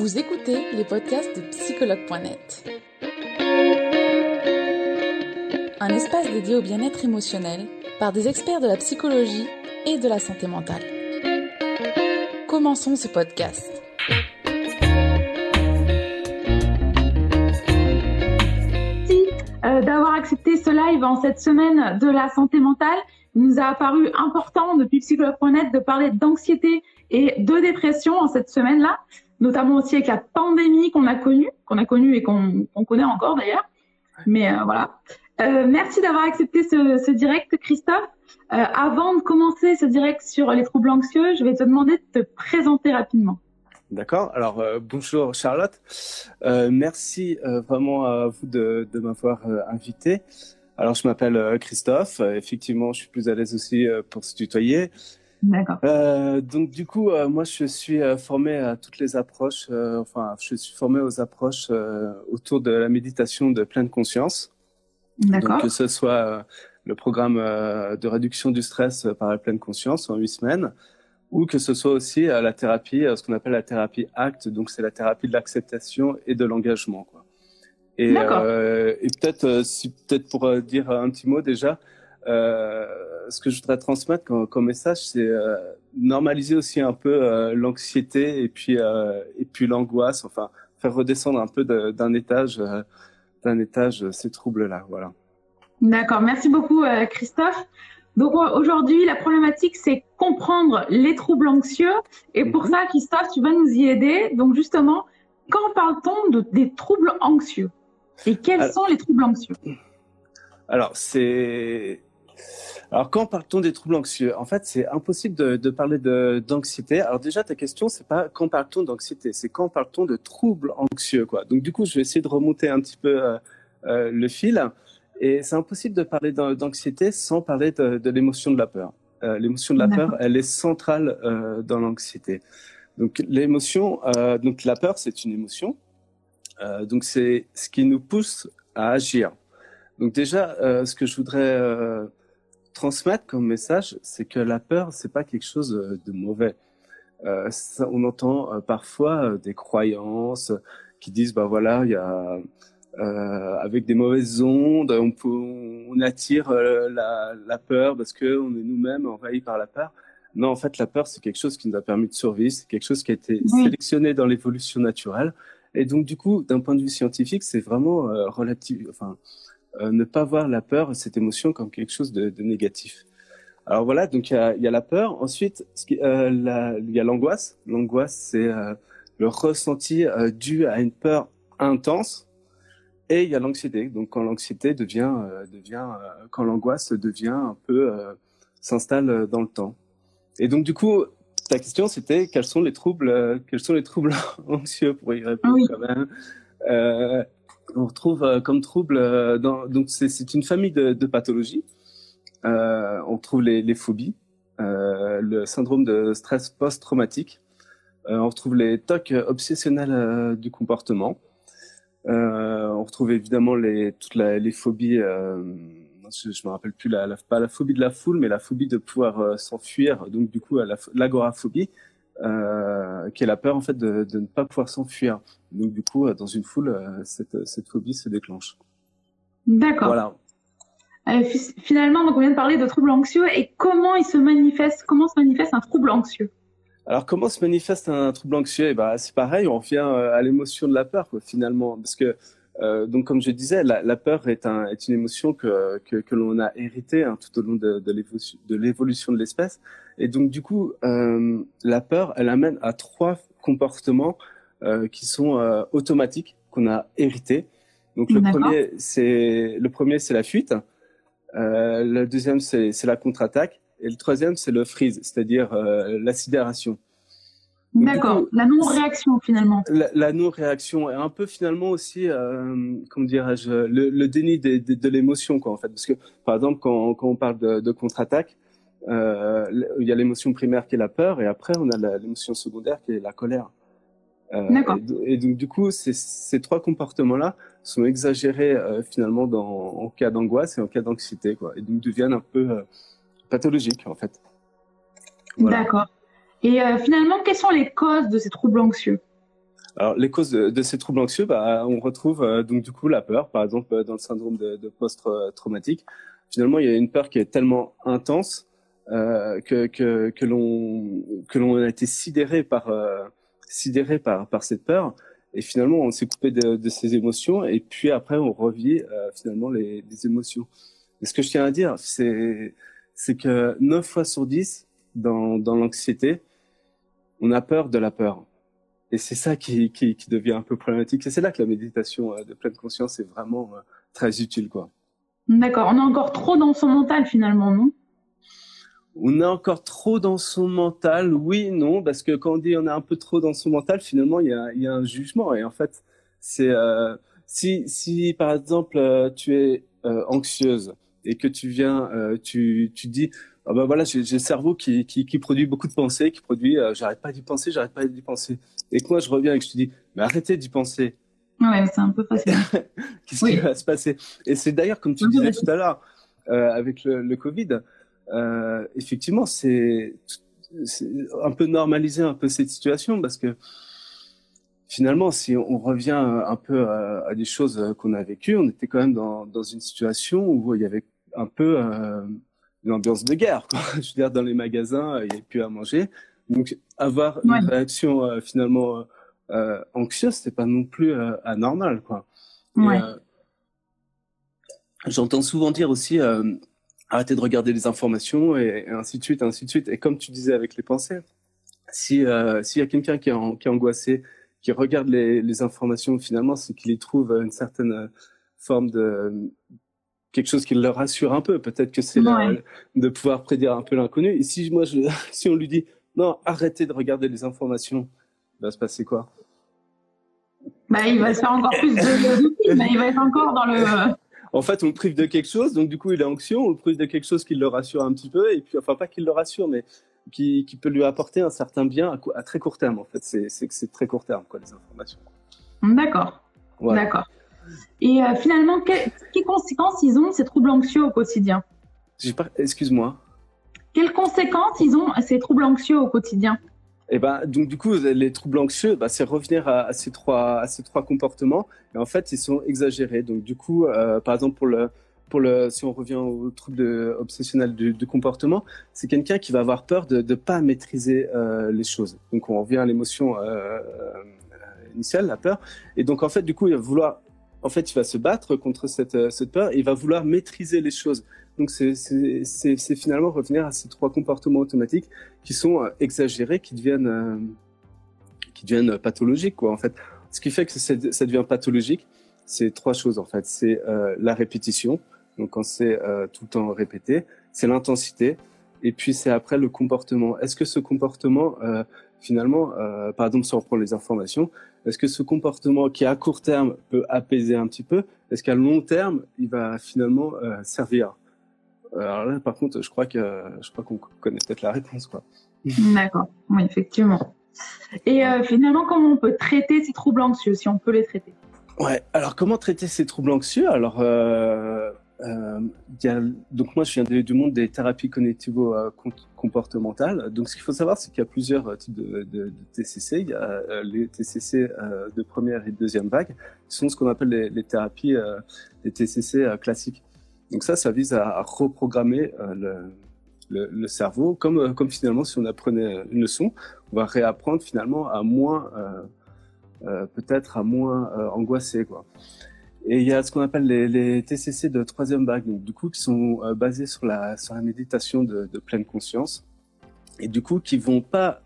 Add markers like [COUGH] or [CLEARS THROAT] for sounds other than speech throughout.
Vous écoutez les podcasts de psychologue.net. Un espace dédié au bien-être émotionnel par des experts de la psychologie et de la santé mentale. Commençons ce podcast. Merci euh, d'avoir accepté ce live en cette semaine de la santé mentale. Il nous a apparu important depuis psychologue.net de parler d'anxiété et de dépression en cette semaine-là, notamment aussi avec la pandémie qu'on a connue, qu'on a connue et qu'on connaît encore d'ailleurs. Mais euh, voilà. Euh, merci d'avoir accepté ce, ce, direct, Christophe. Euh, avant de commencer ce direct sur les troubles anxieux, je vais te demander de te présenter rapidement. D'accord. Alors euh, bonjour Charlotte. Merci vraiment à vous de, de m'avoir invité. Alors je m'appelle Christophe. effectivement, je suis plus à l'aise aussi pour se tutoyer. D'accord. donc du coup, moi je suis formé à toutes les approches. enfin, je suis formé aux approches autour de la méditation de pleine conscience. Donc que ce soit le programme de réduction du stress par la pleine conscience en huit semaines, ou que ce soit aussi la thérapie, ce qu'on appelle la thérapie ACT, donc c'est la thérapie de l'acceptation et de l'engagement. Et, euh, et peut-être, si peut-être pour dire un petit mot déjà, euh, ce que je voudrais transmettre comme, comme message, c'est euh, normaliser aussi un peu l'anxiété et puis et puis l'angoisse, enfin faire redescendre un peu d'un étage d'un étage ces troubles-là. Voilà. D'accord. Merci beaucoup, euh, Christophe. Donc aujourd'hui, la problématique, c'est comprendre les troubles anxieux. Et pour mhm. ça, Christophe, tu vas nous y aider. Donc justement, quand parle-t-on de, des troubles anxieux? Et quels sont les troubles anxieux? Alors, c'est... Alors, quand parle-t-on des troubles anxieux? En fait, c'est impossible de, de parler d'anxiété. Alors déjà, ta question, c'est pas quand parle-t-on d'anxiété, c'est quand parle-t-on de troubles anxieux, quoi. Donc du coup, je vais essayer de remonter un petit peu euh, euh, le fil. Et c'est impossible de parler d'anxiété sans parler de, de l'émotion de la peur. Euh, l'émotion de la peur, elle est centrale dans l'anxiété. Donc l'émotion, donc la peur, c'est une émotion. Donc c'est ce qui nous pousse à agir. Donc déjà, ce que je voudrais transmettre comme message, c'est que la peur, c'est pas quelque chose de mauvais. Ça, on entend parfois des croyances qui disent, bah voilà, il y a euh, avec des mauvaises ondes, on, peut, on attire euh, la, la, peur parce que on est nous-mêmes envahis par la peur. Non, en fait, la peur, c'est quelque chose qui nous a permis de survivre, c'est quelque chose qui a été oui. sélectionné dans l'évolution naturelle. Et donc, du coup, d'un point de vue scientifique, c'est vraiment euh, relatif, enfin, euh, ne pas voir la peur, cette émotion, comme quelque chose de, de négatif. Alors voilà, donc il y a, y a, la peur. Ensuite, euh, il y a l'angoisse. L'angoisse, c'est euh, le ressenti dû à une peur intense et il y a l'anxiété. Donc quand l'anxiété devient, devient quand l'angoisse devient un peu s'installe dans le temps. Et donc du coup, ta question c'était quels sont les troubles, quels sont les troubles [LAUGHS] anxieux pour y répondre oui. quand même? Euh, on retrouve comme trouble, dans, donc c'est une famille de, pathologies. on trouve les, phobies, le syndrome de stress post-traumatique. on retrouve les TOC obsessionnels du comportement. Euh, on retrouve évidemment les, toutes les phobies. Euh, je, je me rappelle plus la, pas la phobie de la foule, mais la phobie de pouvoir euh, s'enfuir. Donc du coup, l'agoraphobie, euh, qui est la peur en fait de, de ne pas pouvoir s'enfuir. Donc du coup, dans une foule, euh, cette, cette phobie se déclenche. D'accord. Voilà. Euh, finalement, donc on vient de parler de troubles anxieux et comment il se manifeste, comment se manifeste un trouble anxieux? Alors, comment se manifeste un trouble anxieux? Eh ben, C'est pareil, on revient euh, à l'émotion de la peur, quoi, finalement. Parce que, euh, donc, comme je disais, la, la peur est, un, est, une émotion que, que, que l'on a héritée hein, tout au long de, de l'évolution de l'espèce. Et donc, du coup, euh, la peur, elle amène à trois comportements euh, qui sont automatiques, qu'on a hérités. Donc, le premier, c'est le premier, c'est la fuite. Le deuxième, c'est la contre-attaque. Et le troisième, c'est le freeze, c'est-à-dire la sidération. D'accord, la non-réaction finalement. La, la non-réaction et un peu finalement aussi, euh, comment dirais-je, le, le, déni de, de, de l'émotion quoi en fait, parce que par exemple quand, quand on parle de, de contre-attaque, euh, il y a l'émotion primaire qui est la peur et après on a l'émotion secondaire qui est la colère. Euh, D'accord. Et, et, donc du coup, ces trois comportements-là sont exagérés euh, finalement dans, en cas d'angoisse et en cas d'anxiété quoi, et donc deviennent un peu euh, pathologiques en fait. Voilà. D'accord. Et euh, finalement, quelles sont les causes de ces troubles anxieux? Alors, les causes de, ces troubles anxieux, bah, on retrouve euh, donc du coup la peur, par exemple dans le syndrome de, post-traumatique. Finalement, il y a une peur qui est tellement intense euh, que que, l'on a été sidéré par euh, sidéré par par cette peur et finalement on s'est coupé de, ses émotions et puis après on revit euh, finalement les, les émotions. Et ce que je tiens à dire, c'est c'est que 9 fois sur 10 dans dans l'anxiété, on a peur de la peur. Et c'est ça qui, qui, qui, devient un peu problématique. Et c'est là que la méditation euh, de pleine conscience est vraiment euh, très utile, quoi. D'accord. On est encore trop dans son mental finalement, non? On est encore trop dans son mental, oui, non, parce que quand on dit on est un peu trop dans son mental, finalement il y a, il y a un jugement. Et en fait, c'est euh, si, si par exemple euh, tu es euh, anxieuse et que tu viens, euh, tu, tu dis ah ben voilà, j'ai le cerveau qui, qui, qui, produit beaucoup de pensées, qui produit, euh, j'arrête pas d'y penser, j'arrête pas d'y penser. Et que moi, je reviens et que je te dis, mais arrêtez d'y penser. Ouais, c'est un peu facile. [LAUGHS] Qu'est-ce qui va se passer? Et c'est d'ailleurs, comme tu disais tout à l'heure, euh, avec le, le Covid, euh, effectivement, c'est un peu normaliser un peu cette situation parce que finalement, si on revient un peu à, à des choses qu'on a vécues, on était quand même dans, dans une situation où il y avait un peu euh, une ambiance de guerre. Quoi. [LAUGHS] Je veux dire, dans les magasins, il n'y avait plus à manger. Donc, avoir une réaction euh, finalement euh, euh, anxieuse, c'est pas non plus euh, anormal, quoi. Ouais. J'entends souvent dire aussi arrêtez de regarder les informations et, et, ainsi de suite, ainsi de suite. Et comme tu disais avec les pensées, si s'il y a quelqu'un qui, qui, est angoissé, qui regarde les, les informations, finalement, c'est qu'il y trouve une certaine forme de quelque chose qui le rassure un peu. Peut-être que c'est ouais. de pouvoir prédire un peu l'inconnu. Et si moi, je, [LAUGHS] si on lui dit non, arrêtez de regarder les informations, il va se passer quoi? Bah, il va se faire encore plus de, il va être encore dans le. En fait, on le prive de quelque chose, donc du coup, il est anxieux. On le prive de quelque chose qui le rassure un petit peu, et puis, enfin, pas qu'il le rassure, mais qui, qui, peut lui apporter un certain bien à, à très court terme. En fait, c'est que c'est très court terme, quoi, les informations. D'accord. Voilà. D'accord. Et euh, finalement, quelles, quelles, conséquences ils ont ces troubles anxieux au quotidien Excuse-moi. Quelles conséquences ils ont ces troubles anxieux au quotidien et ben, donc du coup, les troubles anxieux, bah, c'est revenir à, à, ces trois, à ces trois comportements. Et en fait, ils sont exagérés. Donc du coup, euh, par exemple pour le, pour le, si on revient au trouble obsessionnel du, du comportement, c'est quelqu'un qui va avoir peur de ne pas maîtriser euh, les choses. Donc on revient à l'émotion euh, initiale, la peur. Et donc en fait, du coup, il va vouloir, en fait, il va se battre contre cette, cette peur. Et il va vouloir maîtriser les choses. Donc c'est finalement revenir à ces trois comportements automatiques qui sont euh, exagérés, qui deviennent, euh, qui deviennent pathologiques. Quoi, en fait. Ce qui fait que ça devient pathologique, c'est trois choses en fait. C'est euh, la répétition, donc quand c'est euh, tout le temps répété, c'est l'intensité, et puis c'est après le comportement. Est-ce que ce comportement, euh, finalement, euh, par exemple si on prend les informations, est-ce que ce comportement qui à court terme peut apaiser un petit peu, est-ce qu'à long terme il va finalement servir? Alors là, par contre, je crois que je crois qu'on connaît peut-être la réponse, quoi. [LAUGHS] D'accord. Oui, effectivement. Et euh, finalement, comment on peut traiter ces troubles anxieux, si on peut les traiter? Ouais. Alors, comment traiter ces troubles anxieux? Alors, euh, euh, donc moi, je viens du monde des thérapies cognitivo-comportementales. Donc, ce qu'il faut savoir, c'est qu'il y a plusieurs types de, TCC. Il y a les TCC de première et de deuxième vague, qui sont ce qu'on appelle les, thérapies, les TCC classiques. Donc ça, ça vise à, reprogrammer euh, le, cerveau, comme, euh, finalement si on apprenait une leçon, on va réapprendre finalement à moins, euh, euh peut-être à moins euh, angoisser. Quoi. Et il y a ce qu'on appelle les, TCC de troisième vague, donc du coup qui sont euh, basés sur la, sur la méditation de, pleine conscience, et du coup qui vont pas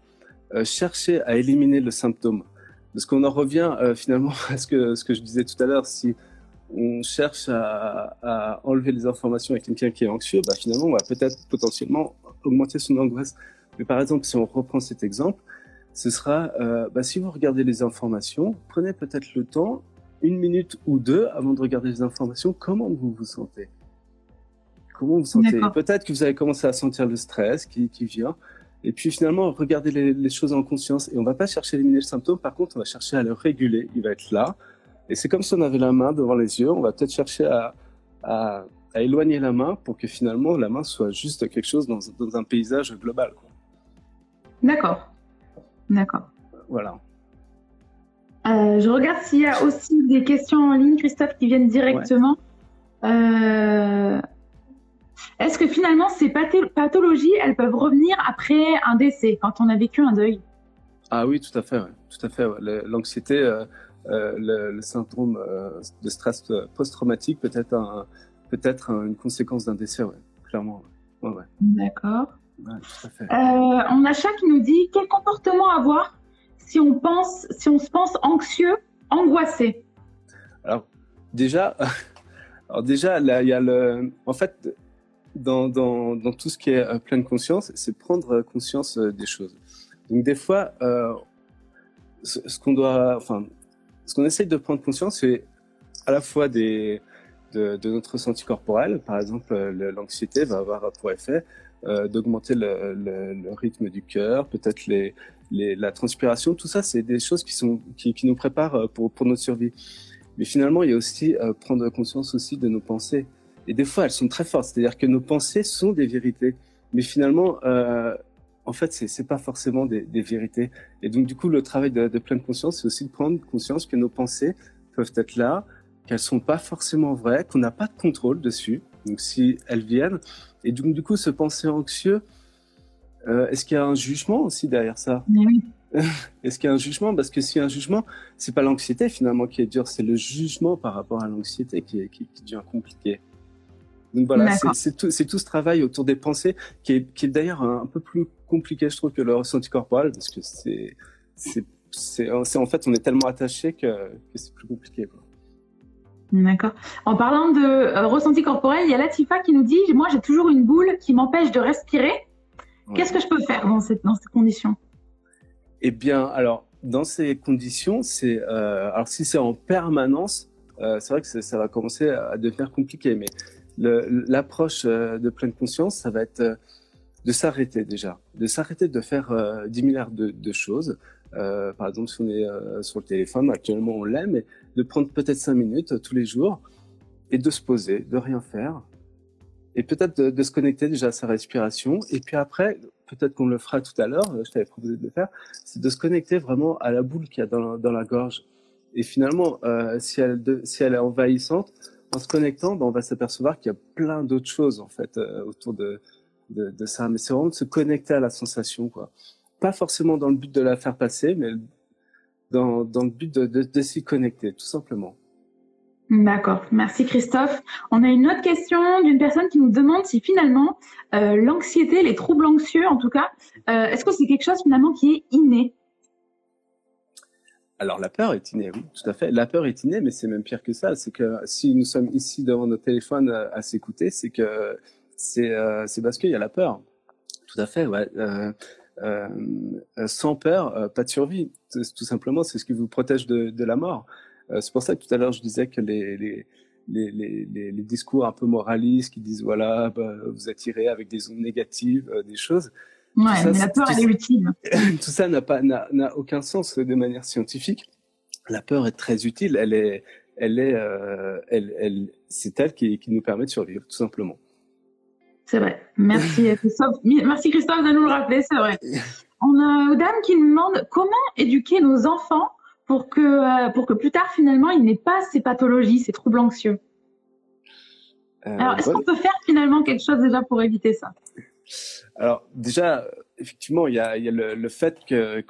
chercher à éliminer le symptôme. Parce qu'on en revient finalement [LAUGHS] à ce que, ce que je disais tout à l'heure, si on cherche à, à, enlever les informations avec quelqu'un qui est anxieux, bah finalement, on va peut-être potentiellement augmenter son angoisse. Mais par exemple, si on reprend cet exemple, ce sera, euh, bah, si vous regardez les informations, prenez peut-être le temps, une minute ou deux, avant de regarder les informations, comment vous vous sentez? Comment vous sentez? Peut-être que vous avez commencé à sentir le stress qui, qui vient. Et puis finalement, regardez les, les, choses en conscience. Et on va pas chercher à éliminer le symptôme, par contre, on va chercher à le réguler. Il va être là, et c'est comme si on avait la main devant les yeux. On va peut-être chercher à, à, à, éloigner la main pour que finalement la main soit juste quelque chose dans, dans un paysage global. D'accord. D'accord. Voilà. Je regarde s'il y a aussi des questions en ligne, Christophe, qui viennent directement. Est-ce que finalement ces pathologies, elles peuvent revenir après un décès, quand on a vécu un deuil? Ah oui, tout à fait. Tout à fait. L'anxiété, le, syndrome de stress post-traumatique peut être un, peut-être une conséquence d'un décès, clairement. D'accord. Euh, on a chat qui nous dit quel comportement avoir si on pense, si on se pense anxieux, angoissé. Alors déjà, [LAUGHS] alors déjà là il y a le, en fait dans, dans, dans tout ce qui est euh, pleine conscience, c'est prendre conscience euh, des choses. Donc des fois, ce, qu'on doit, enfin, ce qu'on essaye de prendre conscience, c'est à la fois des de, de, notre ressenti corporel. Par exemple, l'anxiété va avoir pour effet euh, d'augmenter le, rythme du cœur, peut-être la transpiration. Tout ça, c'est des choses qui, nous préparent euh, pour, notre survie. Mais finalement, il y a aussi euh, prendre conscience aussi de nos pensées. Et des fois, elles sont très fortes. C'est-à-dire que nos pensées sont des vérités. Mais finalement, en fait, c'est c'est pas forcément des, vérités. Et donc, du coup, le travail de, de pleine conscience, c'est aussi de prendre conscience que nos pensées peuvent être là, qu'elles sont pas forcément vraies, qu'on n'a pas de contrôle dessus. Donc, si elles viennent, et donc, du coup, se penser anxieux, euh, est-ce qu'il y a un jugement aussi derrière ça? Oui. [LAUGHS] Est-ce qu'il y a un jugement? Parce que s'il y a un jugement, c'est pas l'anxiété finalement qui est dur, c'est le jugement par rapport à l'anxiété qui, est, qui, qui devient compliqué. Donc voilà, c'est tout, tout, ce travail autour des pensées qui est, qui est d'ailleurs un, peu plus compliqué, je trouve, que le ressenti corporel, parce que c'est, c'est, en fait, on est tellement attaché que, que c'est plus compliqué. Quoi. D'accord. En parlant de euh, ressenti corporel, il y a Latifa qui nous dit Moi, j'ai toujours une boule qui m'empêche de respirer. Qu'est-ce que je peux faire dans, cette, dans ces conditions? Eh bien, alors, dans ces conditions, c'est. Euh, alors, si c'est en permanence, euh, c'est vrai que ça va commencer à devenir compliqué. Mais l'approche de pleine conscience, ça va être de s'arrêter déjà, de s'arrêter de faire 10 milliards de, de choses. Euh, par exemple, si on est euh, sur le téléphone, actuellement on l'aime, mais de prendre peut-être cinq minutes euh, tous les jours et de se poser, de rien faire, et peut-être de, de, se connecter déjà à sa respiration. Et puis après, peut-être qu'on le fera tout à l'heure, je t'avais proposé de le faire, c'est de se connecter vraiment à la boule qu'il y a dans la, dans la gorge. Et finalement, euh, si, elle si elle est envahissante, en se connectant, ben, on va s'apercevoir qu'il y a plein d'autres choses en fait autour de, de, de ça. Mais c'est vraiment de se connecter à la sensation, quoi pas forcément dans le but de la faire passer, mais dans, dans le but de, de, de s'y connecter, tout simplement. D'accord, merci Christophe. On a une autre question d'une personne qui nous demande si finalement euh, l'anxiété, les troubles anxieux en tout cas, euh, est-ce que c'est quelque chose finalement qui est inné? Alors la peur est innée, oui, tout à fait. La peur est innée, mais c'est même pire que ça. C'est que si nous sommes ici devant nos téléphones à, à s'écouter, c'est que c'est euh, c'est parce qu'il y a la peur. Tout à fait, ouais. Euh, euh, sans peur, euh, pas de survie. Tout simplement, c'est ce qui vous protège de, de la mort. c'est pour ça que tout à l'heure je disais que les, les les, les, les, discours un peu moralistes qui disent voilà, bah, vous attirez avec des ondes négatives, des choses. Ouais, mais la peur, elle est utile. [CLEARS THROAT] Tout ça n'a pas n'a aucun sens de manière scientifique. La peur est très utile. Elle est elle est euh, elle, elle c'est elle qui, qui nous permet de survivre, tout simplement. C'est vrai. Merci [LAUGHS] Christophe. Merci Christophe de nous le rappeler, c'est vrai. On a une dame qui nous demande comment éduquer nos enfants pour que, euh, pour que plus tard, finalement, ils n'aient pas ces pathologies, ces troubles anxieux. Euh, Alors, est-ce qu'on peut faire finalement quelque chose déjà pour éviter ça? Alors, déjà, effectivement, il y a, il y a le, le, fait que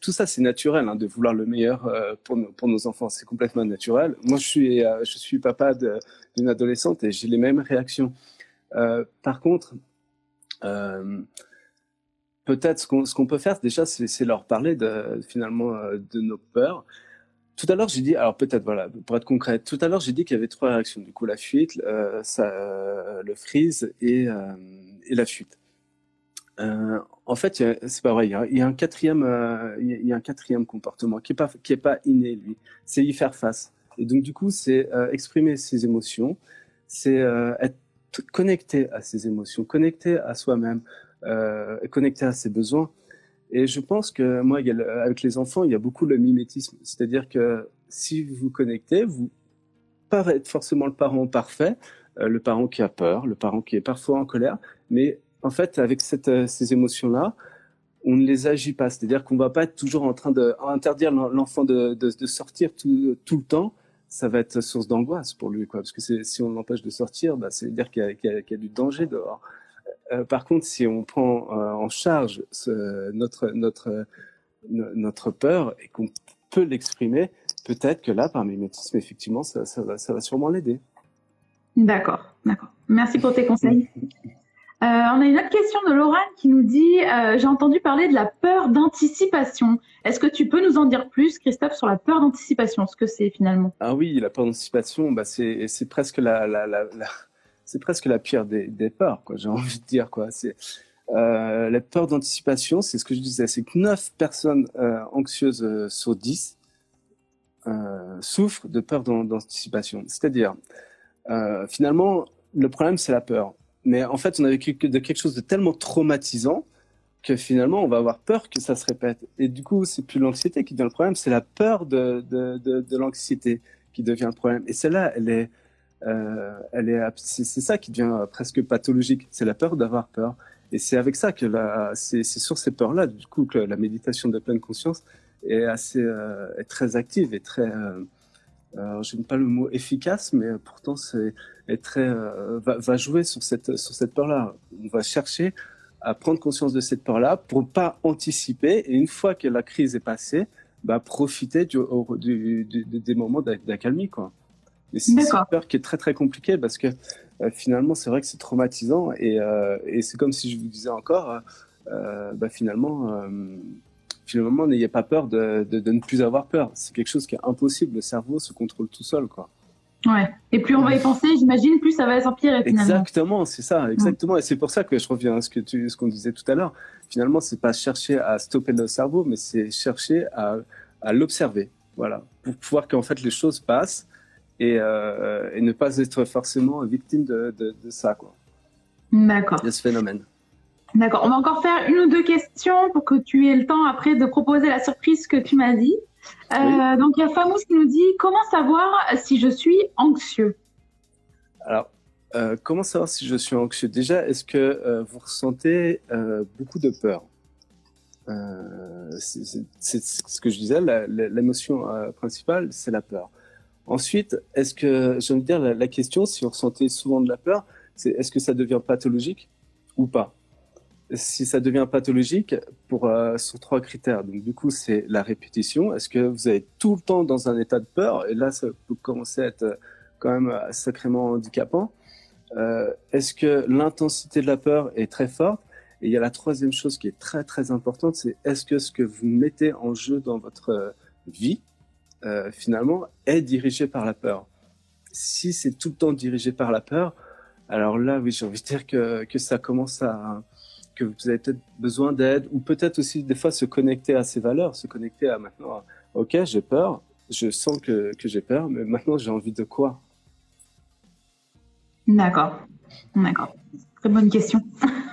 tout ça, c'est naturel hein, de vouloir le meilleur euh, pour, nos, pour nos enfants. C'est complètement naturel. Moi, je suis, euh, je suis papa d'une adolescente et j'ai les mêmes réactions. Euh, par contre, euh, peut-être ce qu'on peut faire déjà, c'est leur parler de finalement euh, de nos peurs. Tout à l'heure, j'ai dit, alors peut-être voilà, pour être concret, tout à l'heure j'ai dit qu'il y avait trois réactions. Du coup, la fuite, le freeze et, la fuite. en fait, c'est pas vrai. Il y, a, un quatrième, il y a un quatrième comportement qui est pas pas inné. C'est y faire face. Et donc du coup, c'est exprimer ses émotions, c'est être connecté à ses émotions, connecté à soi-même, euh, connecté à ses besoins. Et je pense que moi, avec les enfants, il y a beaucoup le mimétisme. C'est-à-dire que si vous vous connectez, vous être forcément le parent parfait, euh, le parent qui a peur, le parent qui est parfois en colère, mais en fait, avec euh, ces émotions-là, on ne les agit pas. C'est-à-dire qu'on va pas être toujours en train d'interdire l'enfant de, sortir tout, le temps. Ça va être source d'angoisse pour lui, quoi. Parce que si on l'empêche de sortir, bah, c'est dire qu'il y, y, a du danger dehors. Euh, par contre, si on prend euh, en charge ce, notre notre notre peur et qu'on peut l'exprimer, peut-être que là, par mimétisme, effectivement, ça, ça, va, ça va sûrement l'aider. D'accord, d'accord. Merci pour tes conseils. [LAUGHS] Euh, on a une autre question de Laurent qui nous dit euh, J'ai entendu parler de la peur d'anticipation. Est-ce que tu peux nous en dire plus, Christophe, sur la peur d'anticipation Ce que c'est finalement? Ah oui, la peur d'anticipation, bah c'est presque la, c'est presque la pire des, des peurs, quoi. J'ai [LAUGHS] envie de dire quoi. C'est euh, la peur d'anticipation, c'est ce que je disais, c'est que 9 personnes anxieuses sur 10 euh, souffrent de peur d'anticipation. C'est-à-dire, finalement, le problème c'est la peur mais en fait, on a vécu de quelque chose de tellement traumatisant que finalement, on va avoir peur que ça se répète. Et du coup, c'est plus l'anxiété qui devient le problème, c'est la peur de, l'anxiété qui devient le problème. Et celle-là, elle est, euh, elle est, c'est, ça qui devient presque pathologique. C'est la peur d'avoir peur. Et c'est avec ça que la, c'est, sur ces peurs-là, du coup, que la méditation de pleine conscience est assez, euh, est très active et très, euh, euh, je n'aime pas le mot efficace, mais pourtant c'est très euh, va, va, jouer sur cette sur cette peur-là. On va chercher à prendre conscience de cette peur-là pour pas anticiper et une fois que la crise est passée, bah profiter du, du, du, des moments d'accalmie quoi. Et c'est une peur qui est très très compliquée parce que euh, finalement c'est vrai que c'est traumatisant et, euh, et c'est comme si je vous disais encore, euh, bah, finalement finalement, n'ayez pas peur de, de, de, ne plus avoir peur. C'est quelque chose qui est impossible. Le cerveau se contrôle tout seul, quoi. Ouais. Et plus on va y penser, j'imagine, plus ça va s'empirer finalement. Exactement, c'est ça, exactement. Et c'est pour ça que je reviens à ce que tu, ce qu'on disait tout à l'heure. Finalement, c'est pas chercher à stopper le cerveau, mais c'est chercher à, à l'observer. Voilà. Pour pouvoir qu'en fait les choses passent et, euh, et ne pas être forcément victime de, de, de ça, quoi. D'accord. De ce phénomène. D'accord. On va encore faire une ou deux questions pour que tu aies le temps après de proposer la surprise que tu m'as dit. Euh, donc, il y a Famous qui nous dit Comment savoir si je suis anxieux? Alors, euh, comment savoir si je suis anxieux? Déjà, est-ce que euh, vous ressentez beaucoup de peur? C'est ce que je disais, l'émotion principale, c'est la peur. Ensuite, est-ce que, je veux dire, la, la, question, si vous ressentez souvent de la peur, c'est est-ce que ça devient pathologique ou pas? Si ça devient pathologique pour euh, sur trois critères. Donc du coup, c'est la répétition. Est-ce que vous êtes tout le temps dans un état de peur? Et là, ça peut commencer à être euh, quand même euh, sacrément handicapant. Est-ce que l'intensité de la peur est très forte? Et il y a la troisième chose qui est très très importante, c'est est-ce que ce que vous mettez en jeu dans votre vie finalement est dirigé par la peur? Si c'est tout le temps dirigé par la peur, alors là, oui, j'ai envie de dire que, que ça commence à que vous avez peut-être besoin d'aide ou peut-être aussi des fois se connecter à ces valeurs, se connecter à maintenant, ok, j'ai peur, je sens que, que j'ai peur, mais maintenant j'ai envie de quoi? D'accord, d'accord. Très bonne question.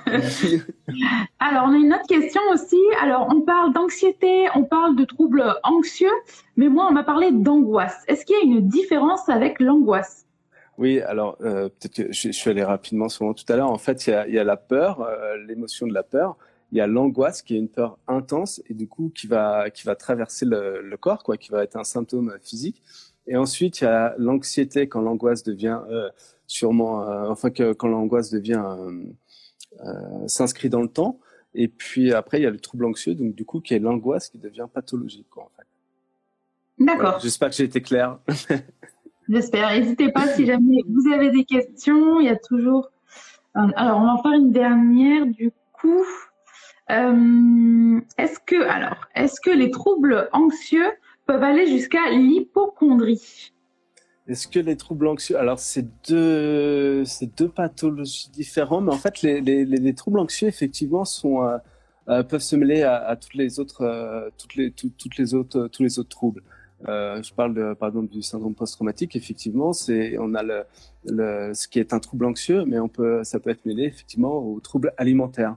[LAUGHS] Alors, on a une autre question aussi. Alors, on parle d'anxiété, on parle de troubles anxieux, mais moi, on m'a parlé d'angoisse. Est-ce qu'il y a une différence avec l'angoisse? Oui, alors euh, peut-être que je, je, suis allé rapidement sur tout à l'heure. En fait, il y a, il y a la peur, euh, l'émotion de la peur. Il y a l'angoisse qui est une peur intense et du coup qui va qui va traverser le, le, corps, quoi, qui va être un symptôme physique. Et ensuite, il y a l'anxiété quand l'angoisse devient euh, sûrement, enfin que quand l'angoisse devient s'inscrit dans le temps. Et puis après, il y a le trouble anxieux, donc du coup, qui est l'angoisse qui devient pathologique, quoi, en fait. D'accord. Voilà, J'espère que j'ai été clair. [LAUGHS] J'espère. N'hésitez pas si jamais vous avez des questions. Il y a toujours. Alors, on va en faire une dernière du coup. Euh, est-ce que alors, est-ce que les troubles anxieux peuvent aller jusqu'à l'hypochondrie Est-ce que les troubles anxieux Alors, c'est deux, c'est deux pathologies différentes, mais en fait, les, les, les troubles anxieux effectivement sont euh, euh, peuvent se mêler à, toutes les autres, toutes les, tout, toutes les autres, tous les autres troubles. Euh, je parle de, par exemple du syndrome post-traumatique. Effectivement, c'est on a le, le, ce qui est un trouble anxieux, mais on peut, ça peut être mêlé effectivement aux troubles alimentaires.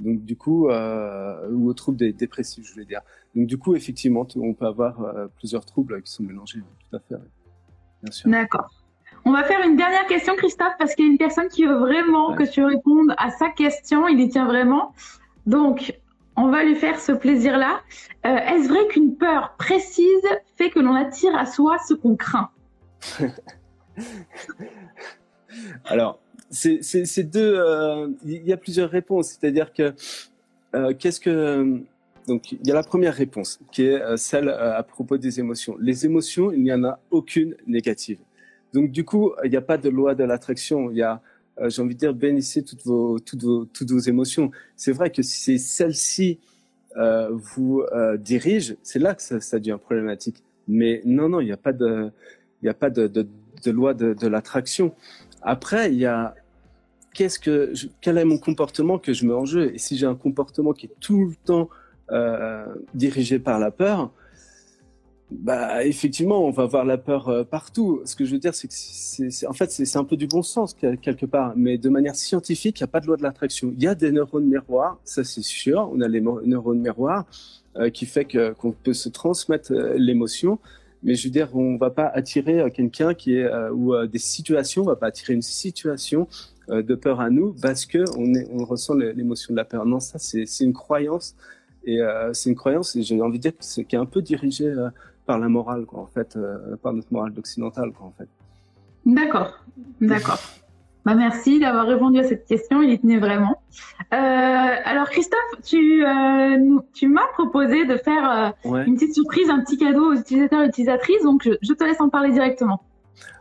Donc du coup, euh, ou aux troubles dépressifs, je voulais dire. Donc du coup, effectivement, on peut avoir euh, plusieurs troubles qui sont mélangés. Tout à fait, bien sûr. D'accord. On va faire une dernière question, Christophe, parce qu'il y a une personne qui veut vraiment ouais. que tu répondes à sa question. Il y tient vraiment. Donc, on va lui faire ce plaisir-là. Euh, est-ce vrai qu'une peur précise fait que l'on attire à soi ce qu'on craint? [LAUGHS] Alors, c'est deux. Euh, il y a plusieurs réponses. C'est-à-dire que euh, qu'est-ce que donc il y a la première réponse qui est celle à propos des émotions. Les émotions, il n'y en a aucune négative. Donc du coup, il n'y a pas de loi de l'attraction. Il y a euh, j'ai envie de dire, bénissez toutes vos, toutes vos, toutes vos émotions. C'est vrai que si celle-ci euh, vous euh, dirige, c'est là que ça, ça, devient problématique. Mais non, non, il n'y a pas de, il a pas de, de, de loi de, de l'attraction. Après, il y a qu'est-ce que, quel est mon comportement que je mets en jeu? Et si j'ai un comportement qui est tout le temps euh, dirigé par la peur, bah, effectivement, on va voir la peur euh, partout. Ce que je veux dire, c'est que c'est, fait, c'est, un peu du bon sens quelque part, mais de manière scientifique, il n'y a pas de loi de l'attraction. Il y a des neurones miroirs, ça c'est sûr. On a les neurones miroirs euh, qui fait que, qu'on peut se transmettre euh, l'émotion, mais je veux dire, on va pas attirer quelqu'un qui est ou des situations, on va pas attirer une situation de peur à nous parce que on, ressent l'émotion de la peur. Non, ça c'est, une croyance. Et c'est une croyance, et j'ai envie de dire que c'est qui est un peu dirigé par la morale, quoi, en fait, euh, par notre morale occidentale, quoi, en fait. D'accord, d'accord. Bah, merci d'avoir répondu à cette question, il y tenait vraiment. Euh, alors Christophe, tu, euh, tu m'as proposé de faire une petite surprise, un petit cadeau aux utilisateurs et utilisatrices, donc je, te laisse en parler directement.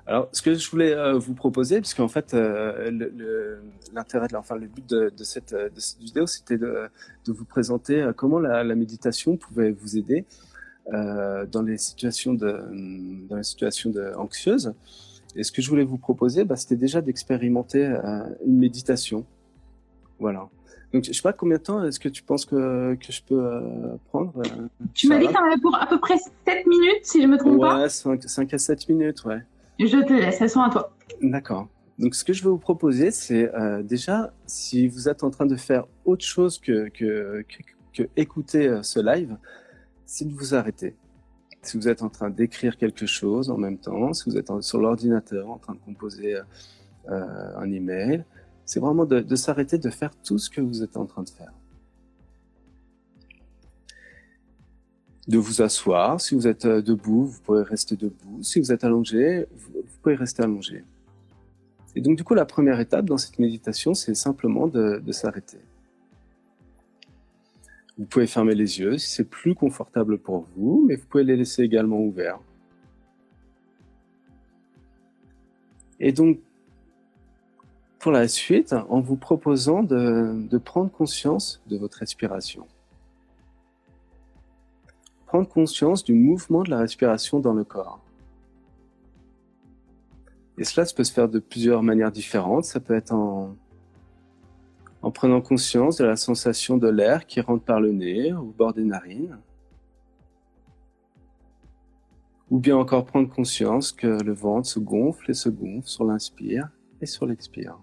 Alors, ce que je voulais vous proposer, parce qu'en fait, l'intérêt, le, enfin, le but de, de, cette, de cette vidéo, c'était de, de, vous présenter comment la, la, méditation pouvait vous aider euh, dans les situations de dans les situations de, anxieuses. Et ce que je voulais vous proposer, bah, c'était déjà d'expérimenter euh, une méditation. Voilà. Donc, je sais pas combien de temps est-ce que tu penses que, que je peux euh, prendre Tu m'as dit que pour à peu près 7 minutes, si je me trompe ouais, pas. Ouais, 5, 5, à 7 minutes, ouais. Je te laisse, elles sont à toi. D'accord. Donc, ce que je vais vous proposer, c'est déjà, si vous êtes en train de faire autre chose que, que, que, que écouter ce live, c'est de vous arrêter. Si vous êtes en train d'écrire quelque chose en même temps, si vous êtes sur l'ordinateur en train de composer euh, un email, c'est vraiment de, s'arrêter de faire tout ce que vous êtes en train de faire. De vous asseoir, si vous êtes euh, debout, vous pouvez rester debout. Si vous êtes allongé, vous, vous pouvez rester allongé. Et donc du coup, la première étape dans cette méditation, c'est simplement de s'arrêter. Vous pouvez fermer les yeux si c'est plus confortable pour vous, mais vous pouvez les laisser également ouverts. Et donc, pour la suite, en vous proposant de, de prendre conscience de votre respiration. Prendre conscience du mouvement de la respiration dans le corps. Et cela peut se faire de plusieurs manières différentes. Ça peut être en, en prenant conscience de la sensation de l'air qui rentre par le nez, au bord des narines. Ou bien encore prendre conscience que le ventre se gonfle et se gonfle sur l'inspire et sur l'expire.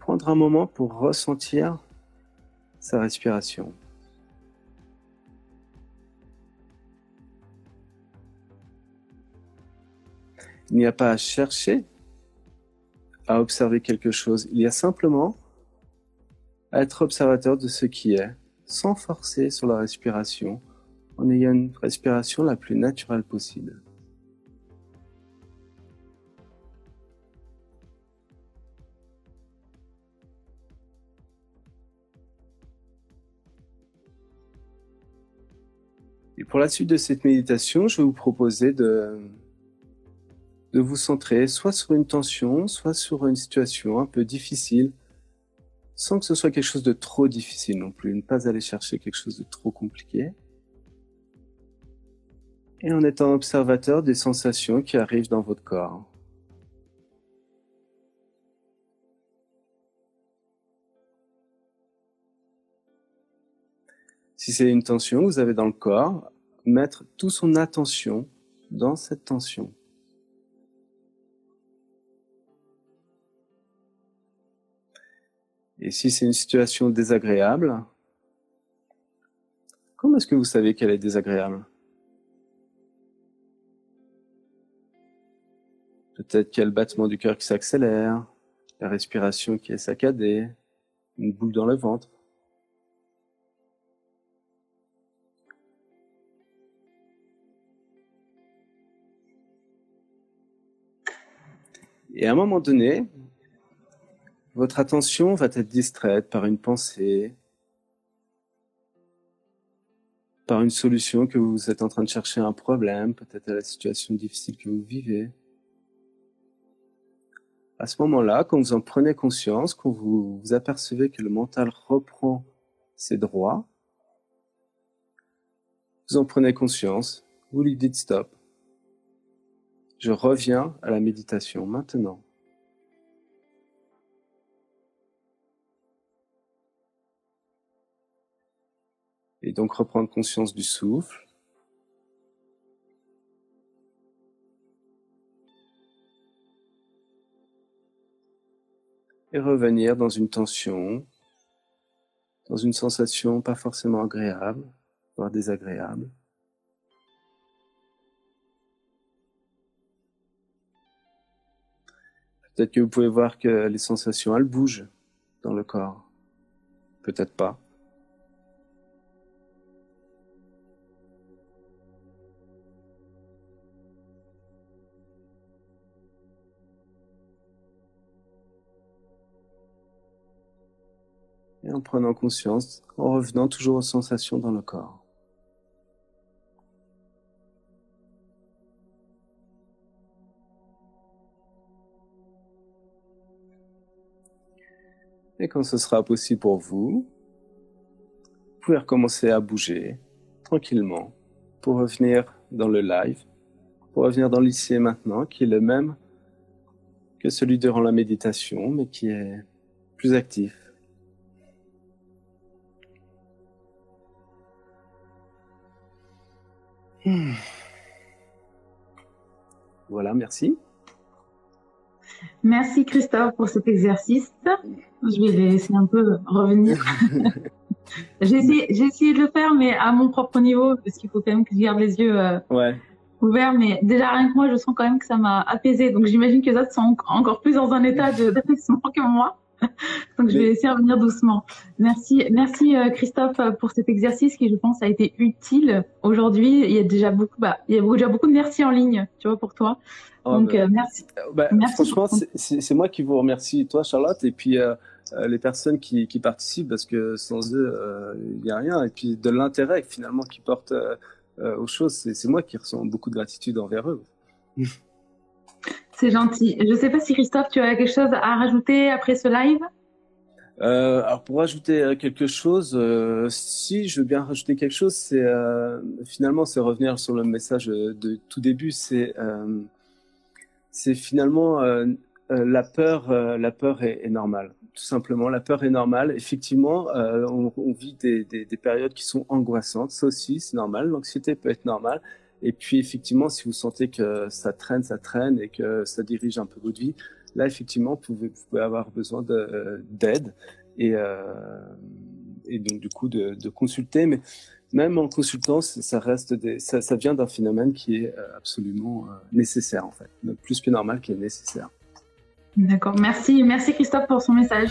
Prendre un moment pour ressentir sa respiration. Il n'y a pas à chercher à observer quelque chose. Il y a simplement à être observateur de ce qui est, sans forcer sur la respiration, en ayant une respiration la plus naturelle possible. Et pour la suite de cette méditation, je vais vous proposer de de vous centrer soit sur une tension, soit sur une situation un peu difficile, sans que ce soit quelque chose de trop difficile non plus, ne pas aller chercher quelque chose de trop compliqué. Et en étant observateur des sensations qui arrivent dans votre corps. Si c'est une tension que vous avez dans le corps, mettre toute son attention dans cette tension. Et si c'est une situation désagréable, comment est-ce que vous savez qu'elle est désagréable? Peut-être qu'il y a le battement du cœur qui s'accélère, la respiration qui est saccadée, une boule dans le ventre. Et à un moment donné, votre attention va être distraite par une pensée, par une solution que vous êtes en train de chercher à un problème, peut-être à la situation difficile que vous vivez. À ce moment-là, quand vous en prenez conscience, quand vous vous apercevez que le mental reprend ses droits, vous en prenez conscience, vous lui dites stop. Je reviens à la méditation maintenant. Donc reprendre conscience du souffle. Et revenir dans une tension, dans une sensation pas forcément agréable, voire désagréable. Peut-être que vous pouvez voir que les sensations, elles bougent dans le corps. Peut-être pas. Et en prenant conscience, en revenant toujours aux sensations dans le corps. Et quand ce sera possible pour vous, vous pouvez recommencer à bouger tranquillement pour revenir dans le live, pour revenir dans l'ici et maintenant, qui est le même que celui durant la méditation, mais qui est plus actif. Voilà, merci. Merci Christophe pour cet exercice. Je vais laisser un peu revenir. [LAUGHS] j'ai essayé, de le faire, mais à mon propre niveau, parce qu'il faut quand même que je garde les yeux euh, ouverts. Mais déjà, rien que moi, je sens quand même que ça m'a apaisé. Donc j'imagine que les autres sont encore plus dans un état d'apaisement que moi. [LAUGHS] Donc je vais essayer de revenir doucement. Merci, merci euh, Christophe pour cet exercice qui, je pense, a été utile aujourd'hui. Il y a déjà beaucoup, bah, il y a déjà beaucoup de merci en ligne, tu vois, pour toi. Oh, Donc bah, euh, merci. Bah, franchement, c'est moi qui vous remercie, toi, Charlotte, et puis euh, les personnes qui, qui, participent, parce que sans eux, il n'y a rien. Et puis de l'intérêt finalement qui portent aux choses, c'est moi qui ressens beaucoup de gratitude envers eux. [LAUGHS] C'est gentil. Je ne sais pas si Christophe, tu as quelque chose à rajouter après ce live? Euh, alors pour rajouter euh, quelque chose, euh, si je veux bien rajouter quelque chose, c'est finalement c'est revenir sur le message de tout début. C'est finalement la peur. la peur est, normale, tout simplement. La peur est normale. Effectivement, on, vit des, des, périodes qui sont angoissantes. Ça aussi, c'est normal. L'anxiété peut être normale. Et puis effectivement, si vous sentez que ça traîne, ça traîne et que ça dirige un peu votre vie, là effectivement, vous pouvez, avoir besoin d'aide et, euh, et donc du coup de, consulter. Mais même en consultant, ça reste des, ça, vient d'un phénomène qui est euh, absolument euh, nécessaire en fait, plus que normal, qui est nécessaire. D'accord, merci, merci Christophe pour son message.